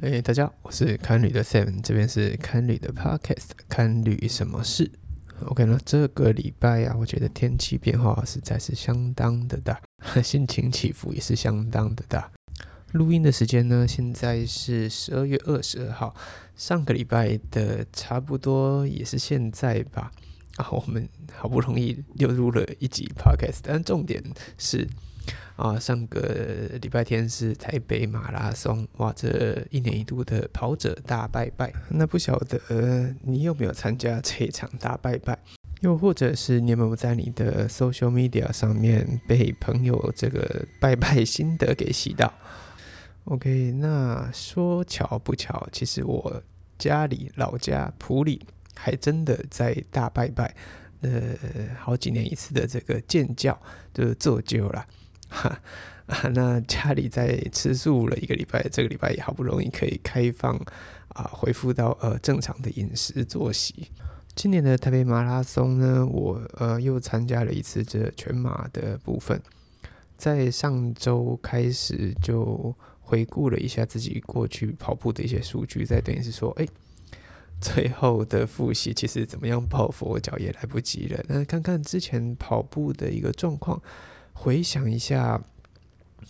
哎，大家好，我是看旅的 Seven，这边是看旅的 Podcast，看旅什么事？OK 那？这个礼拜啊，我觉得天气变化实在是相当的大，心情起伏也是相当的大。录音的时间呢，现在是十二月二十二号，上个礼拜的差不多也是现在吧。啊，我们好不容易又录了一集 Podcast，但重点是。啊，上个礼拜天是台北马拉松，哇，这一年一度的跑者大拜拜。那不晓得你有没有参加这一场大拜拜？又或者是你有没有在你的 social media 上面被朋友这个拜拜心得给洗到？OK，那说巧不巧，其实我家里老家普里还真的在大拜拜，呃，好几年一次的这个建教就做旧了。哈啊，那家里在吃素了一个礼拜，这个礼拜也好不容易可以开放啊，恢复到呃正常的饮食作息。今年的台北马拉松呢，我呃又参加了一次这全马的部分，在上周开始就回顾了一下自己过去跑步的一些数据，再等于是说，哎，最后的复习其实怎么样跑佛脚也来不及了。那看看之前跑步的一个状况。回想一下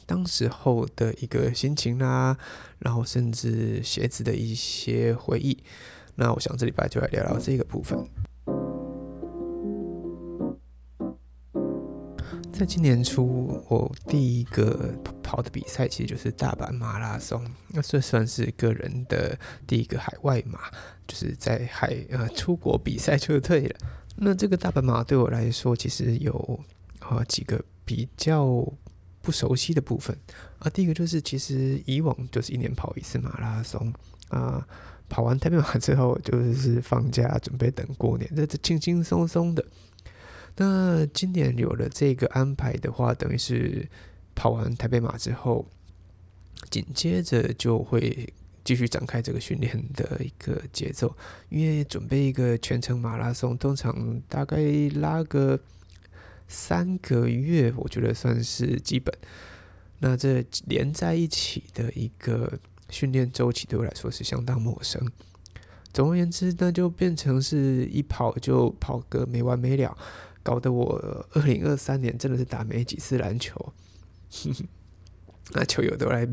当时候的一个心情啦，然后甚至鞋子的一些回忆，那我想这礼拜就来聊聊这个部分。在今年初，我第一个跑的比赛其实就是大阪马拉松，那这算是个人的第一个海外马，就是在海呃出国比赛就对了。那这个大阪马对我来说，其实有啊几个。比较不熟悉的部分啊，第一个就是其实以往就是一年跑一次马拉松啊，跑完台北马之后就是放假准备等过年，这是轻轻松松的。那今年有了这个安排的话，等于是跑完台北马之后，紧接着就会继续展开这个训练的一个节奏，因为准备一个全程马拉松，通常大概拉个。三个月，我觉得算是基本。那这连在一起的一个训练周期，对我来说是相当陌生。总而言之，那就变成是一跑就跑个没完没了，搞得我二零二三年真的是打没几次篮球。那球友都来，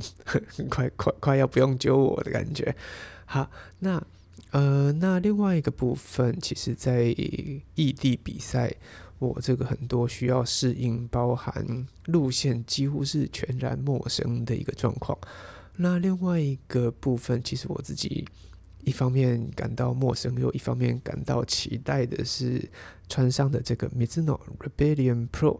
快快快要不用揪我的感觉。好，那呃，那另外一个部分，其实在异地比赛。我这个很多需要适应，包含路线几乎是全然陌生的一个状况。那另外一个部分，其实我自己一方面感到陌生，又一方面感到期待的是穿上的这个 Mizuno Rebellion Pro。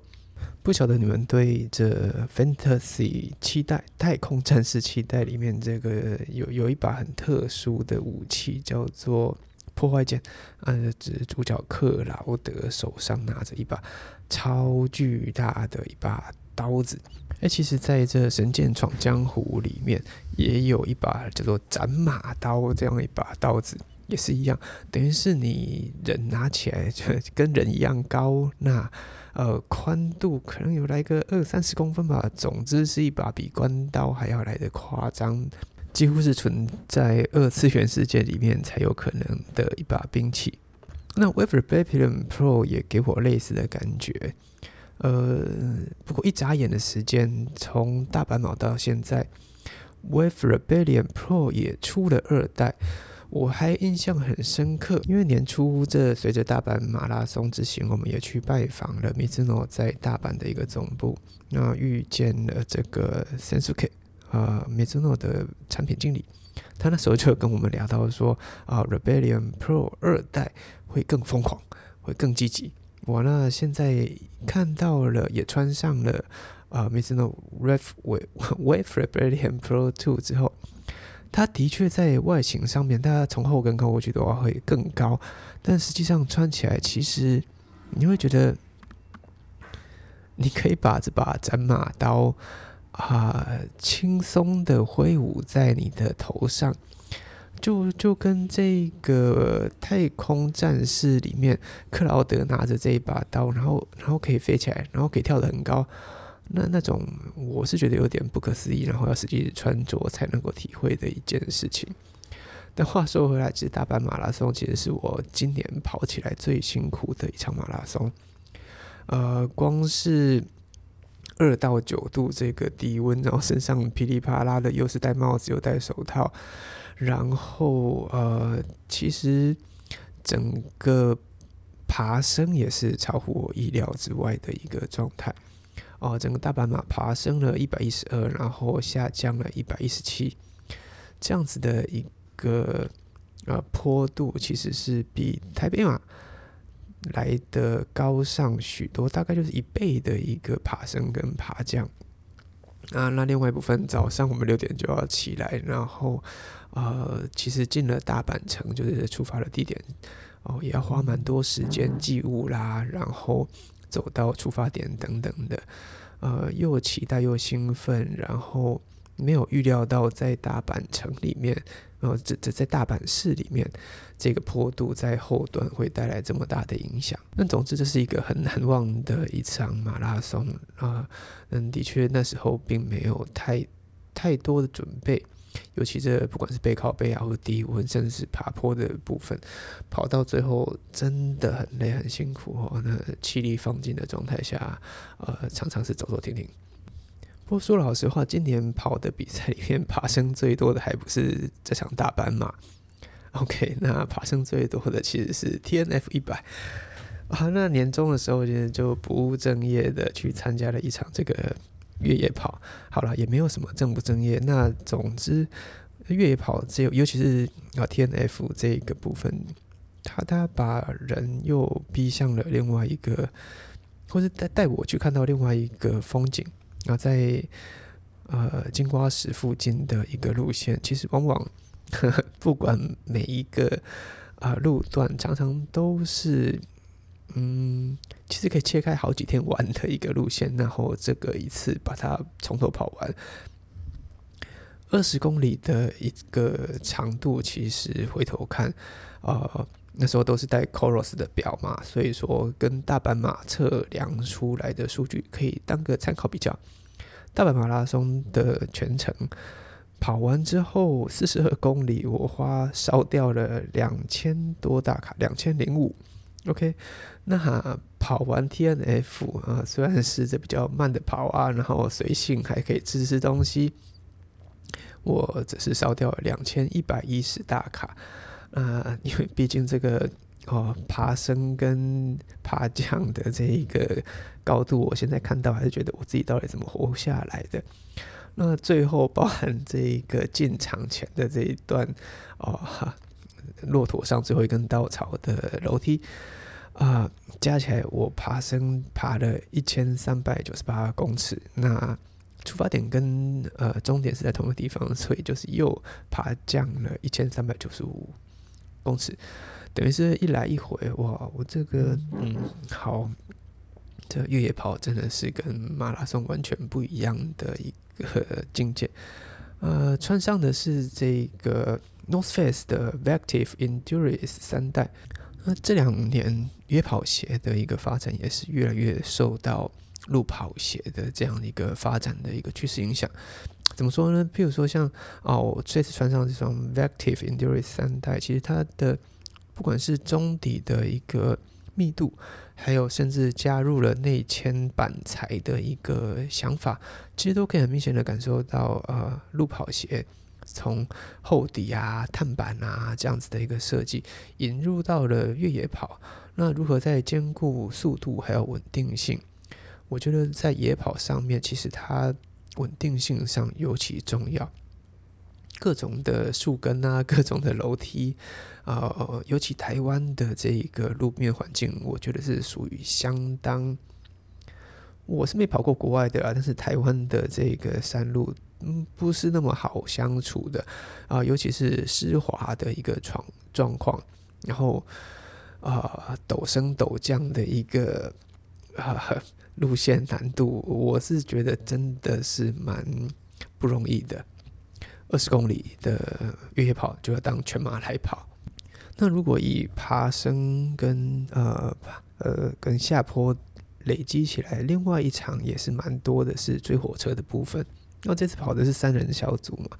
不晓得你们对这 Fantasy 期待太空战士期待里面这个有有一把很特殊的武器，叫做。破坏剑，呃，指主角克劳德手上拿着一把超巨大的一把刀子。哎，其实在这《神剑闯江湖》里面也有一把叫做斩马刀这样一把刀子，也是一样，等于是你人拿起来就跟人一样高，那呃宽度可能有来个二三十公分吧。总之是一把比关刀还要来的夸张。几乎是存在二次元世界里面才有可能的一把兵器。那 Wave Rebellion Pro 也给我类似的感觉。呃，不过一眨眼的时间，从大阪马到现在，Wave Rebellion Pro 也出了二代，我还印象很深刻。因为年初这随着大阪马拉松之行，我们也去拜访了 Mizuno 在大阪的一个总部，那遇见了这个 Sensuke。呃，Mizuno 的产品经理，他那时候就跟我们聊到说，啊，Rebellion Pro 二代会更疯狂，会更积极。我呢，现在看到了，也穿上了啊，Mizuno Rev Wave Rebellion Pro Two 之后，它的确在外形上面，它从后跟看过去的话会更高，但实际上穿起来，其实你会觉得，你可以把这把斩马刀。啊，轻松的挥舞在你的头上，就就跟这个太空战士里面克劳德拿着这一把刀，然后然后可以飞起来，然后可以跳得很高，那那种我是觉得有点不可思议，然后要实际穿着才能够体会的一件事情。但话说回来，其实大阪马拉松其实是我今年跑起来最辛苦的一场马拉松。呃，光是二到九度这个低温，然后身上噼里啪啦的，又是戴帽子又戴手套，然后呃，其实整个爬升也是超乎我意料之外的一个状态。哦，整个大阪马爬升了一百一十二，然后下降了一百一十七，这样子的一。个呃坡度其实是比台北马来的高上许多，大概就是一倍的一个爬升跟爬降。啊，那另外一部分早上我们六点就要起来，然后呃，其实进了大阪城就是出发的地点哦，也要花蛮多时间寄物啦，然后走到出发点等等的，呃，又期待又兴奋，然后没有预料到在大阪城里面。然后，这这在大阪市里面，这个坡度在后段会带来这么大的影响。那总之，这是一个很难忘的一场马拉松啊。嗯，的确，那时候并没有太太多的准备，尤其这不管是背靠背啊，或者低温，甚至是爬坡的部分，跑到最后真的很累很辛苦哦。那气力放尽的状态下，呃，常常是走走停停。不过说老实话，今年跑的比赛里面爬升最多的还不是这场大班马。OK，那爬升最多的其实是 TNF 一百啊。那年终的时候，其实就不务正业的去参加了一场这个越野跑。好了，也没有什么正不正业。那总之，越野跑只有，尤其是啊 TNF 这个部分，他他把人又逼向了另外一个，或是带带我去看到另外一个风景。那在呃金瓜石附近的一个路线，其实往往 不管每一个啊路段，常常都是嗯，其实可以切开好几天玩的一个路线，然后这个一次把它从头跑完，二十公里的一个长度，其实回头看，呃。那时候都是带 Coros 的表嘛，所以说跟大阪马测量出来的数据可以当个参考比较。大阪马拉松的全程跑完之后，四十二公里，我花烧掉了两千多大卡，两千零五。OK，那跑完 TNF 啊，虽然是这比较慢的跑啊，然后随性还可以吃吃东西，我只是烧掉了两千一百一十大卡。啊，因为毕竟这个哦，爬升跟爬降的这一个高度，我现在看到还是觉得我自己到底怎么活下来的。那最后包含这一个进场前的这一段哦，骆驼上最后一根稻草的楼梯啊，加起来我爬升爬了一千三百九十八公尺。那出发点跟呃终点是在同一个地方，所以就是又爬降了一千三百九十五。公尺，等于是一来一回，哇！我这个，嗯，好，这越野跑真的是跟马拉松完全不一样的一个境界。呃，穿上的是这个 North Face 的 Vective Endurance 三代。那这两年越野跑鞋的一个发展，也是越来越受到路跑鞋的这样一个发展的一个趋势影响。怎么说呢？譬如说，像哦，我这次穿上这双 Vective Endurance 三代，其实它的不管是中底的一个密度，还有甚至加入了内嵌板材的一个想法，其实都可以很明显的感受到，呃，路跑鞋从厚底啊、碳板啊这样子的一个设计，引入到了越野跑。那如何在兼顾速度还有稳定性？我觉得在野跑上面，其实它。稳定性上尤其重要，各种的树根啊，各种的楼梯，呃，尤其台湾的这一个路面环境，我觉得是属于相当。我是没跑过国外的啊，但是台湾的这个山路，嗯，不是那么好相处的啊，尤其是湿滑的一个状状况，然后啊，陡升陡降的一个啊。路线难度，我是觉得真的是蛮不容易的。二十公里的越野跑就要当全马来跑。那如果以爬升跟呃呃跟下坡累积起来，另外一场也是蛮多的，是追火车的部分。那这次跑的是三人小组嘛，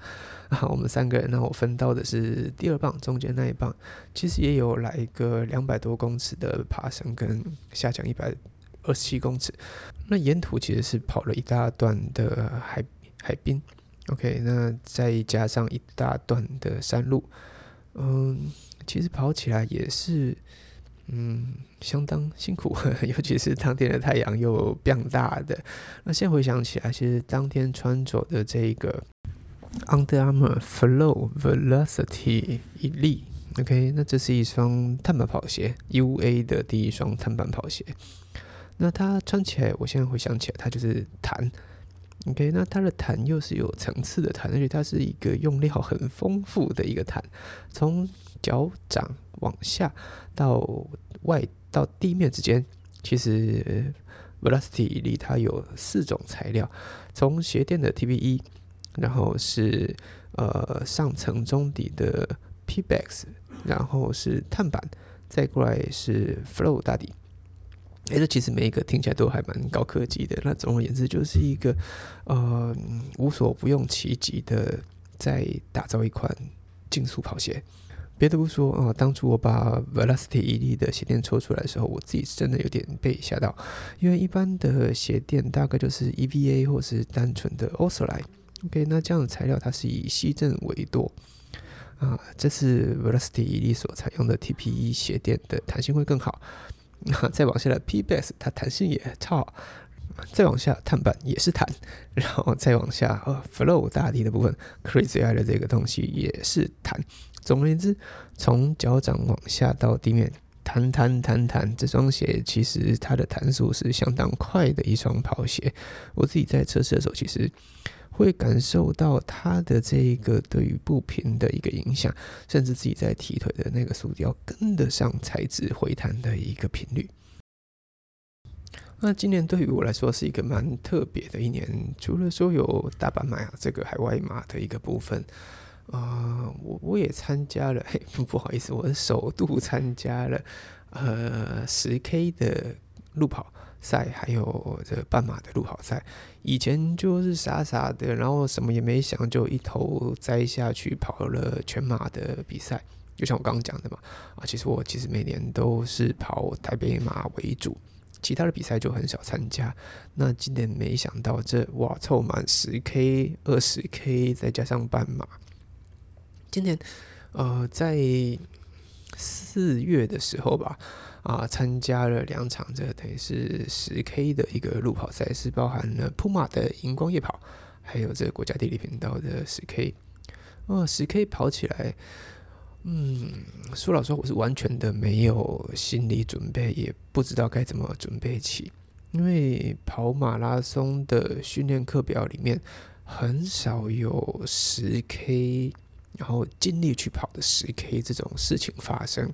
啊，我们三个人，那我分到的是第二棒，中间那一棒，其实也有来一个两百多公尺的爬升跟下降一百二十七公尺。那沿途其实是跑了一大段的海海滨，OK，那再加上一大段的山路，嗯，其实跑起来也是。嗯，相当辛苦，尤其是当天的太阳又变大的。那现在回想起来，其实当天穿着的这个 Under Armour Flow Velocity Elite，OK，那这是一双碳板跑鞋，UA 的第一双碳板跑鞋。那它穿起来，我现在回想起来，它就是弹，OK，那它的弹又是有层次的弹，而且它是一个用料很丰富的一个弹，从脚掌。往下到外到地面之间，其实 Velocity 里它有四种材料，从鞋垫的 TPE，然后是呃上层中底的 p b a x 然后是碳板，再过来是 Flow 大底。哎，这其实每一个听起来都还蛮高科技的。那总而言之，就是一个呃无所不用其极的在打造一款竞速跑鞋。别的不说啊，当初我把 Velocity 一的鞋垫抽出来的时候，我自己是真的有点被吓到，因为一般的鞋垫大概就是 EVA 或是单纯的 o s o l i OK，那这样的材料它是以吸震为多啊，这次 Velocity 一所采用的 TPE 鞋垫的弹性会更好。那 再往下的 P-Base 它弹性也超好，再往下碳板也是弹，然后再往下呃 Flow 大地的部分，Crazy Eye 的这个东西也是弹。总而言之，从脚掌往下到地面，弹弹弹弹，这双鞋其实它的弹速是相当快的一双跑鞋。我自己在测试的时候，其实会感受到它的这一个对于步频的一个影响，甚至自己在踢腿的那个速度要跟得上材质回弹的一个频率。那今年对于我来说是一个蛮特别的一年，除了说有大阪马这个海外马的一个部分。啊，我我也参加了，嘿，不好意思，我是首度参加了呃十 K 的路跑赛，还有这半马的路跑赛。以前就是傻傻的，然后什么也没想，就一头栽下去跑了全马的比赛。就像我刚刚讲的嘛，啊，其实我其实每年都是跑台北马为主，其他的比赛就很少参加。那今年没想到这哇，凑满十 K、二十 K，再加上半马。今年，呃，在四月的时候吧，啊，参加了两场，这等于是十 K 的一个路跑赛事，包含了普马的荧光夜跑，还有这个国家地理频道的十 K。哦，十 K 跑起来，嗯，说老实话，我是完全的没有心理准备，也不知道该怎么准备起，因为跑马拉松的训练课表里面很少有十 K。然后尽力去跑的十 K 这种事情发生，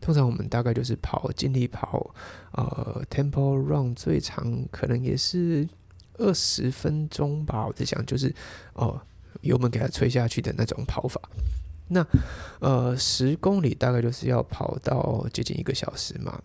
通常我们大概就是跑尽力跑，呃，Tempo Run 最长可能也是二十分钟吧。我在想，就是哦，油门给它吹下去的那种跑法。那呃，十公里大概就是要跑到接近一个小时嘛。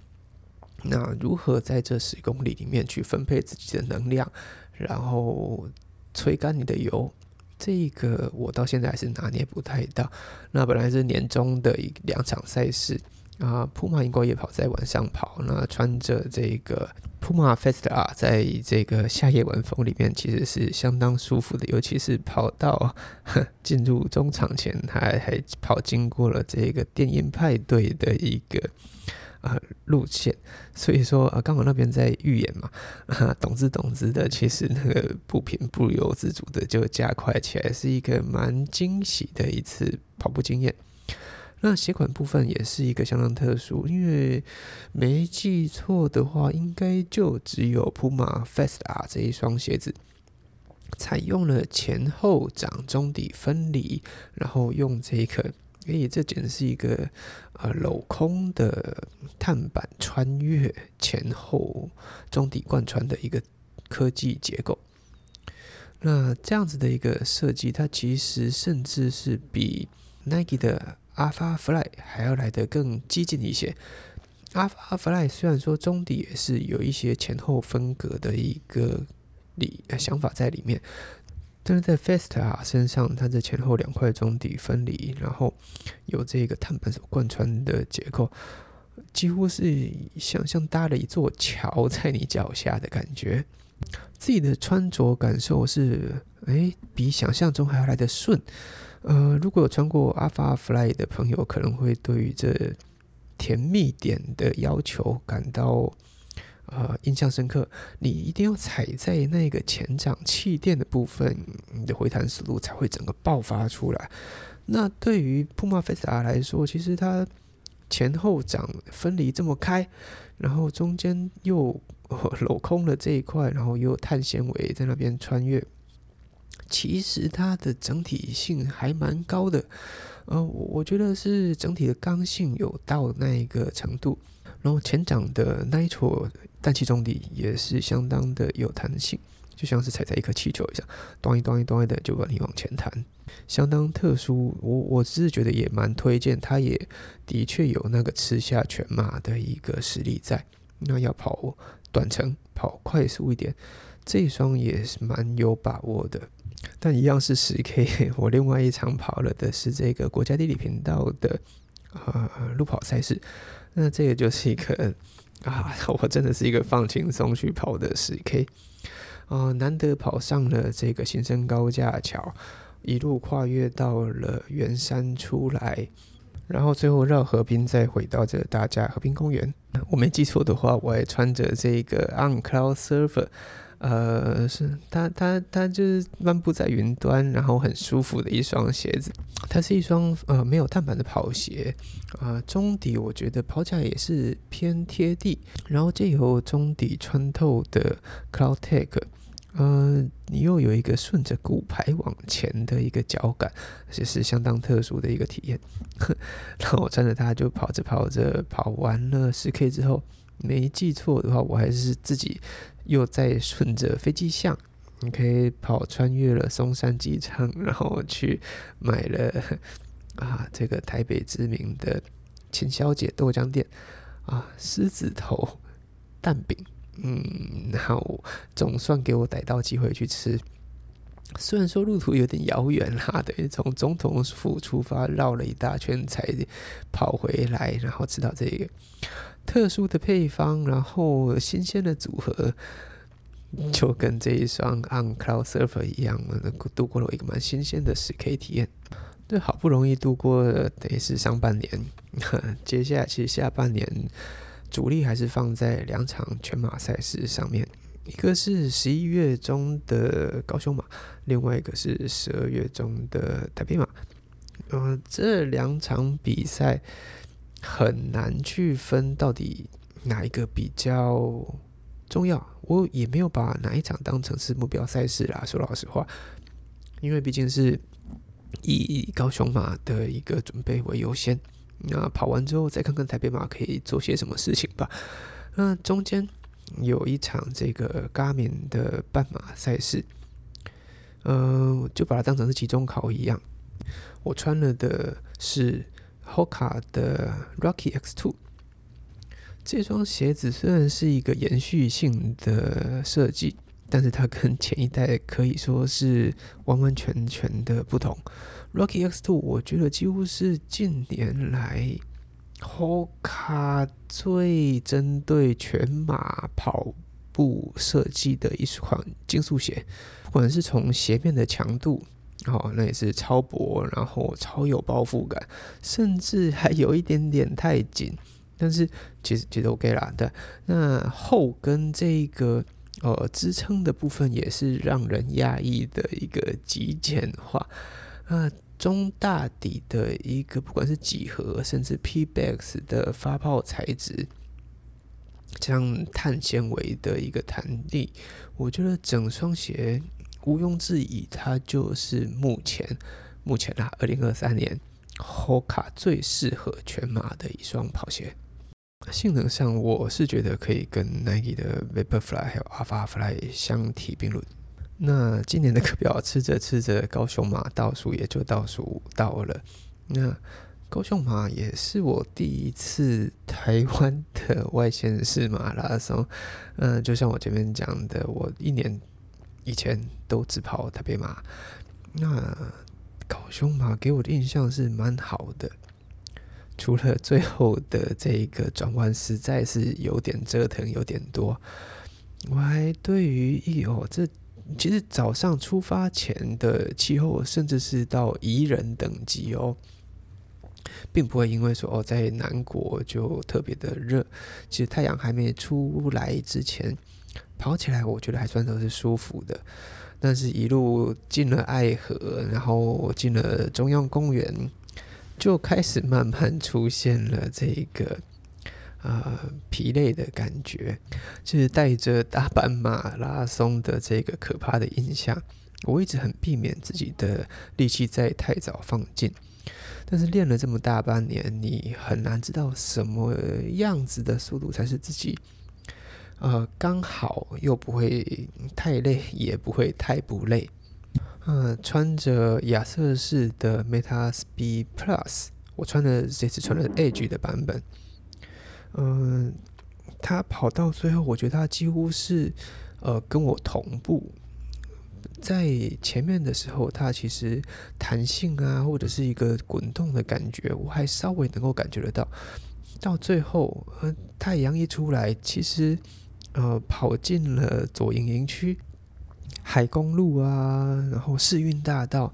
那如何在这十公里里面去分配自己的能量，然后吹干你的油？这个我到现在还是拿捏不太到。那本来是年终的一两场赛事啊，普马荧光夜跑在晚上跑，那穿着这个普马 Fest 啊，在这个夏夜晚风里面，其实是相当舒服的。尤其是跑到 进入中场前，还还跑经过了这个电音派对的一个。啊，路线，所以说啊，刚好那边在预演嘛，啊，懂之懂之的，其实那个步频不由自主的就加快起来，是一个蛮惊喜的一次跑步经验。那鞋款部分也是一个相当特殊，因为没记错的话，应该就只有 Puma Fast R 这一双鞋子，采用了前后掌中底分离，然后用这个。以这简直是一个呃镂空的碳板穿越前后中底贯穿的一个科技结构。那这样子的一个设计，它其实甚至是比 Nike 的 Alpha Fly 还要来得更激进一些。Alpha Fly 虽然说中底也是有一些前后分隔的一个理想法在里面，但是在 Festa 身上，它的前后两块中底分离，然后有这个碳板所贯穿的结构，几乎是像像搭了一座桥在你脚下的感觉。自己的穿着感受是，哎，比想象中还要来的顺。呃，如果有穿过 Alpha Fly 的朋友，可能会对于这甜蜜点的要求感到呃印象深刻。你一定要踩在那个前掌气垫的部分，你的回弹速度才会整个爆发出来。那对于 Puma f e s t a 来说，其实它前后掌分离这么开，然后中间又 镂空了这一块，然后又有碳纤维在那边穿越。其实它的整体性还蛮高的，呃，我我觉得是整体的刚性有到那一个程度，然后前掌的 Nitro 氮气中底也是相当的有弹性，就像是踩在一颗气球一样，咚一咚一咚一的就把你往前弹，相当特殊。我我是觉得也蛮推荐，它也的确有那个吃下全马的一个实力在。那要跑短程，跑快速一点，这一双也是蛮有把握的。但一样是十 K，我另外一场跑了的是这个国家地理频道的呃路跑赛事，那这个就是一个 啊，我真的是一个放轻松去跑的十 K，啊，难得跑上了这个新生高架桥，一路跨越到了圆山出来，然后最后绕河滨再回到这大家和平公园。我没记错的话，我还穿着这个 On Cloud Surfer。呃，是它，它，它就是漫步在云端，然后很舒服的一双鞋子。它是一双呃没有碳板的跑鞋，啊，中底我觉得跑起来也是偏贴地，然后借由中底穿透的 Cloud Tech，呃，你又有一个顺着骨牌往前的一个脚感，这是相当特殊的一个体验。然后我穿着它就跑着跑着，跑完了十 K 之后，没记错的话，我还是自己。又在顺着飞机巷，你可以跑穿越了松山机场，然后去买了 啊这个台北知名的秦小姐豆浆店啊狮子头蛋饼，嗯，然后总算给我逮到机会去吃。虽然说路途有点遥远啦，等于从总统府出发绕了一大圈才跑回来，然后吃到这个。特殊的配方，然后新鲜的组合，就跟这一双 On Cloud Surfer 一样，度过了一个蛮新鲜的十 K 体验。这好不容易度过，等于是上半年。接下来其实下半年主力还是放在两场全马赛事上面，一个是十一月中的高雄马，另外一个是十二月中的台北马。嗯，这两场比赛。很难去分到底哪一个比较重要，我也没有把哪一场当成是目标赛事啦。说老实话，因为毕竟是以高雄马的一个准备为优先。那跑完之后再看看台北马可以做些什么事情吧。那中间有一场这个 Garmin 的半马赛事，嗯，就把它当成是期中考一样。我穿了的是。Hoka 的 Rocky X Two 这双鞋子虽然是一个延续性的设计，但是它跟前一代可以说是完完全全的不同。Rocky X Two 我觉得几乎是近年来 Hoka 最针对全马跑步设计的一款竞速鞋，不管是从鞋面的强度。哦，那也是超薄，然后超有包覆感，甚至还有一点点太紧，但是其实其实 OK 啦。对，那后跟这个呃支撑的部分也是让人压抑的一个极简化。那中大底的一个不管是几何甚至 PBX 的发泡材质，这样碳纤维的一个弹力，我觉得整双鞋。毋庸置疑，它就是目前目前啊，二零二三年 Hoka 最适合全马的一双跑鞋。性能上，我是觉得可以跟 Nike 的 Vaporfly 还有 Alphafly 相提并论。那今年的课表吃着吃着，高雄马倒数也就倒数到了。那高雄马也是我第一次台湾的外县市马拉松。嗯，就像我前面讲的，我一年以前都只跑台北马。那高雄马给我的印象是蛮好的，除了最后的这一个转弯实在是有点折腾，有点多。我还对于一哦，这其实早上出发前的气候，甚至是到宜人等级哦。并不会因为说哦，在南国就特别的热，其实太阳还没出来之前，跑起来我觉得还算都是舒服的。但是，一路进了爱河，然后进了中央公园，就开始慢慢出现了这个啊疲累的感觉，就是带着大阪马拉松的这个可怕的印象。我一直很避免自己的力气在太早放尽。但是练了这么大半年，你很难知道什么样子的速度才是自己，呃，刚好又不会太累，也不会太不累。嗯，穿着亚瑟士的 Meta Speed Plus，我穿的这次穿的 Edge 的版本。嗯，他跑到最后，我觉得他几乎是呃跟我同步。在前面的时候，它其实弹性啊，或者是一个滚动的感觉，我还稍微能够感觉得到。到最后，呃，太阳一出来，其实呃，跑进了左营营区、海公路啊，然后市运大道，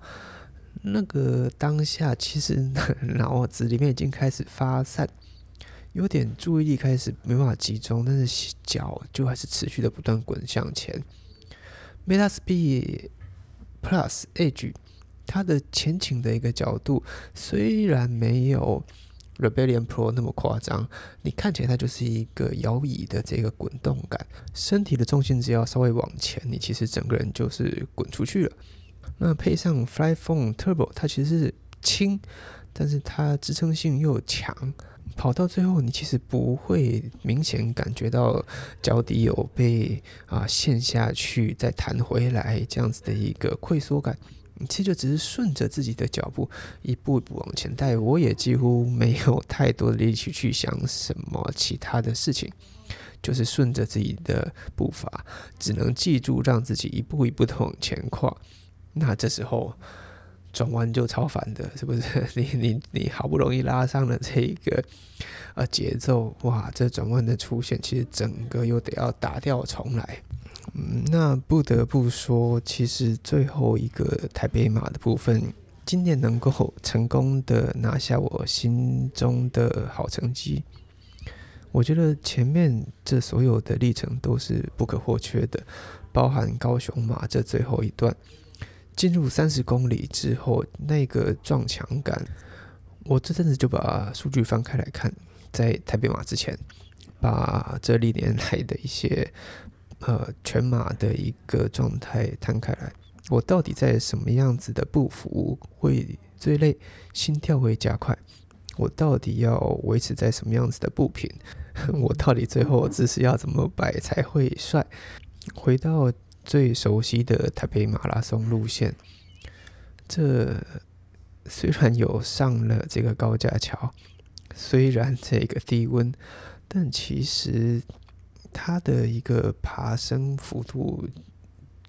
那个当下，其实 脑子里面已经开始发散，有点注意力开始没办法集中，但是脚就还是持续的不断滚向前。Meta Speed Plus Edge，它的前倾的一个角度虽然没有 Rebellion Pro 那么夸张，你看起来它就是一个摇椅的这个滚动感，身体的重心只要稍微往前，你其实整个人就是滚出去了。那配上 Fly Phone Turbo，它其实是轻，但是它支撑性又强。跑到最后，你其实不会明显感觉到脚底有被啊陷下去，再弹回来这样子的一个溃缩感。其实就只是顺着自己的脚步一步一步往前带。我也几乎 没有太多的力气去想什么其他的事情，就是顺着自己的步伐，只能记住让自己一步一步的往前跨。那这时候。转弯就超烦的，是不是？你你你好不容易拉上了这一个呃节奏，哇，这转弯的出现，其实整个又得要打掉重来。嗯，那不得不说，其实最后一个台北马的部分，今年能够成功的拿下我心中的好成绩，我觉得前面这所有的历程都是不可或缺的，包含高雄马这最后一段。进入三十公里之后，那个撞墙感，我这阵子就把数据翻开来看，在台北马之前，把这历年来的一些呃全马的一个状态摊开来，我到底在什么样子的步幅会最累，心跳会加快？我到底要维持在什么样子的步频？我到底最后姿势要怎么摆才会帅？回到。最熟悉的台北马拉松路线，这虽然有上了这个高架桥，虽然这个低温，但其实它的一个爬升幅度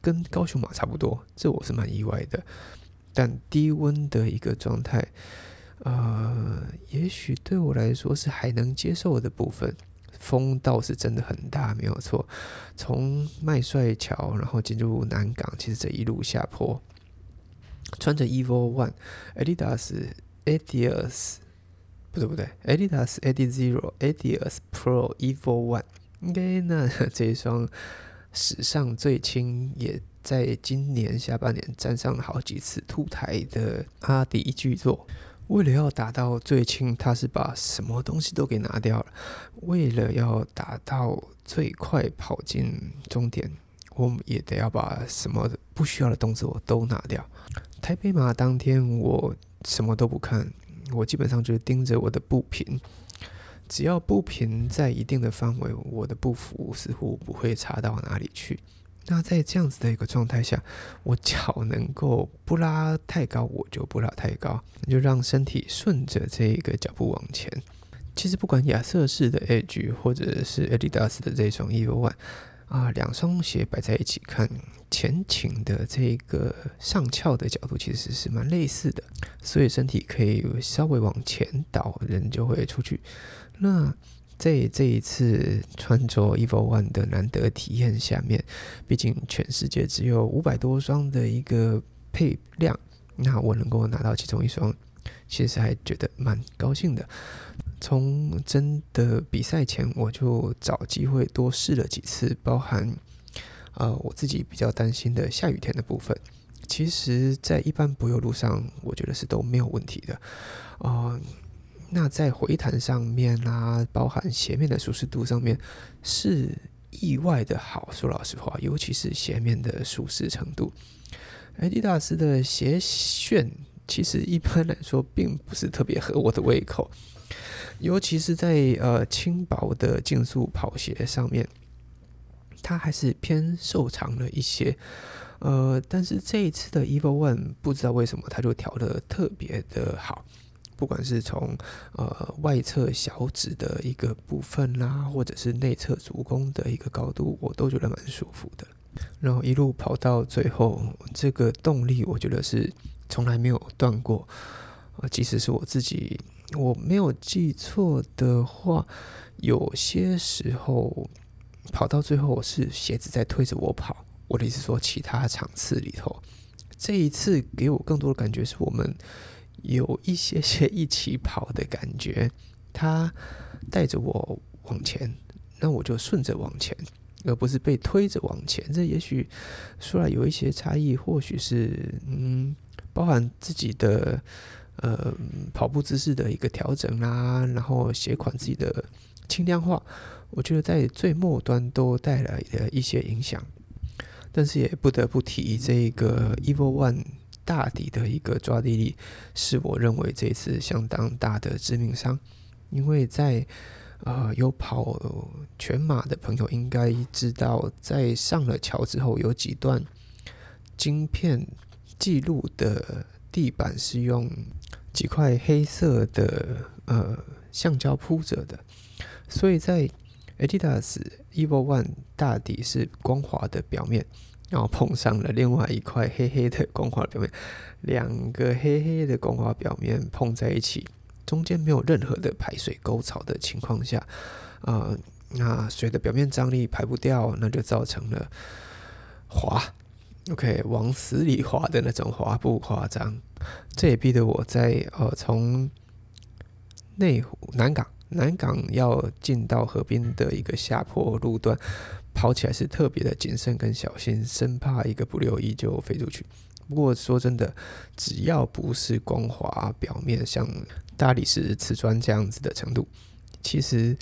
跟高雄马差不多，这我是蛮意外的。但低温的一个状态，呃，也许对我来说是还能接受的部分。风倒是真的很大，没有错。从麦帅桥，然后进入南港，其实这一路下坡，穿着 Evo One、Adidas、Adidas，不对不对，Adidas Adi Zero、Adidas Pro Evo One，应该那这一双史上最轻，也在今年下半年站上了好几次凸台的阿迪巨作。为了要达到最轻，他是把什么东西都给拿掉了。为了要达到最快跑进终点，我们也得要把什么不需要的动作都拿掉。台北马当天，我什么都不看，我基本上就是盯着我的步频，只要步频在一定的范围，我的步幅似乎不会差到哪里去。那在这样子的一个状态下，我脚能够不拉太高，我就不拉太高，就让身体顺着这一个脚步往前。其实不管亚瑟士的 Edge 或者是 Adidas 的这双 Evo One 啊，两双鞋摆在一起看，前倾的这个上翘的角度其实是蛮类似的，所以身体可以稍微往前倒，人就会出去。那在这一次穿着 Evo One 的难得体验下面，毕竟全世界只有五百多双的一个配量，那我能够拿到其中一双，其实还觉得蛮高兴的。从真的比赛前，我就找机会多试了几次，包含呃我自己比较担心的下雨天的部分。其实，在一般柏油路上，我觉得是都没有问题的。啊，那在回弹上面啊，包含鞋面的舒适度上面，是意外的好。说老实话，尤其是鞋面的舒适程度。艾迪达斯的鞋楦，其实一般来说并不是特别合我的胃口。尤其是在呃轻薄的竞速跑鞋上面，它还是偏瘦长了一些。呃，但是这一次的 Evo One 不知道为什么它就调的特别的好，不管是从呃外侧小指的一个部分啦，或者是内侧足弓的一个高度，我都觉得蛮舒服的。然后一路跑到最后，这个动力我觉得是从来没有断过。呃，即使是我自己。我没有记错的话，有些时候跑到最后是鞋子在推着我跑。我的意思说，其他场次里头，这一次给我更多的感觉是我们有一些些一起跑的感觉。他带着我往前，那我就顺着往前，而不是被推着往前。这也许说来有一些差异，或许是嗯，包含自己的。呃，跑步姿势的一个调整啦，然后鞋款自己的轻量化，我觉得在最末端都带来了一些影响。但是也不得不提这个 Evo One 大底的一个抓地力，是我认为这次相当大的致命伤。因为在呃有跑全马的朋友应该知道，在上了桥之后，有几段晶片记录的地板是用。几块黑色的呃橡胶铺着的，所以在 Adidas Evo One 大底是光滑的表面，然后碰上了另外一块黑黑的光滑表面，两个黑黑的光滑表面碰在一起，中间没有任何的排水沟槽的情况下，啊，那水的表面张力排不掉，那就造成了滑。OK，往死里滑的那种滑不夸张，这也逼得我在呃从内湖南港南港要进到河滨的一个下坡路段跑起来是特别的谨慎跟小心，生怕一个不留意就飞出去。不过说真的，只要不是光滑表面，像大理石瓷砖这样子的程度，其实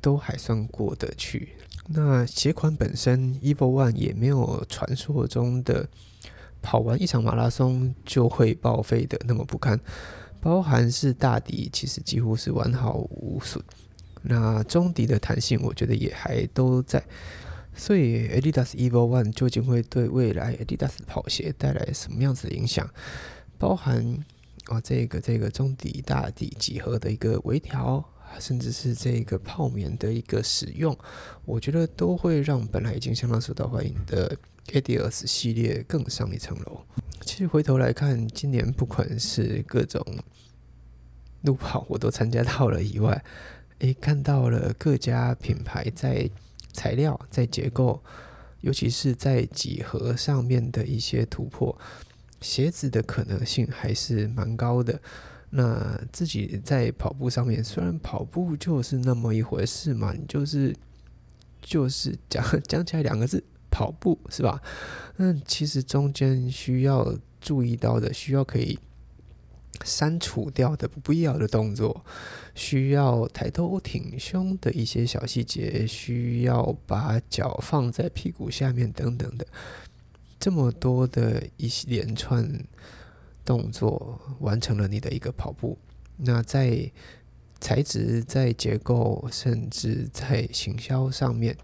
都还算过得去。那鞋款本身，Evo One 也没有传说中的跑完一场马拉松就会报废的那么不堪，包含是大底其实几乎是完好无损。那中底的弹性，我觉得也还都在。所以 Adidas Evo One 究竟会对未来 Adidas 跑鞋带来什么样子的影响？包含啊这个这个中底大底几何的一个微调。甚至是这个泡棉的一个使用，我觉得都会让本来已经相当受到欢迎的 Adidas 系列更上一层楼。其实回头来看，今年不管是各种路跑我都参加到了以外，诶，看到了各家品牌在材料、在结构，尤其是在几何上面的一些突破，鞋子的可能性还是蛮高的。那自己在跑步上面，虽然跑步就是那么一回事嘛，你就是就是讲 讲起来两个字，跑步是吧？那其实中间需要注意到的，需要可以删除掉的不必要的动作，需要抬头挺胸的一些小细节，需要把脚放在屁股下面等等的，这么多的一连串。动作完成了你的一个跑步，那在材质、在结构，甚至在行销上面，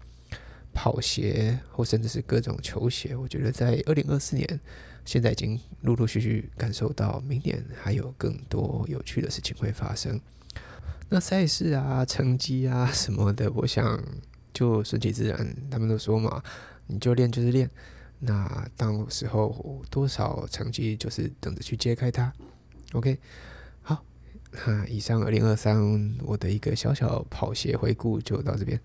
跑鞋或甚至是各种球鞋，我觉得在二零二四年，现在已经陆陆续续感受到，明年还有更多有趣的事情会发生。那赛事啊、成绩啊什么的，我想就顺其自然。他们都说嘛，你就练就是练。那到时候多少成绩，就是等着去揭开它。OK，好，那以上二零二三我的一个小小跑鞋回顾就到这边。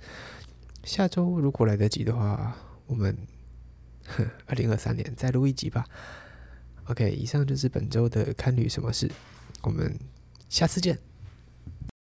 下周如果来得及的话，我们 二零二三年再录一集吧。OK，以上就是本周的看旅什么事，我们下次见。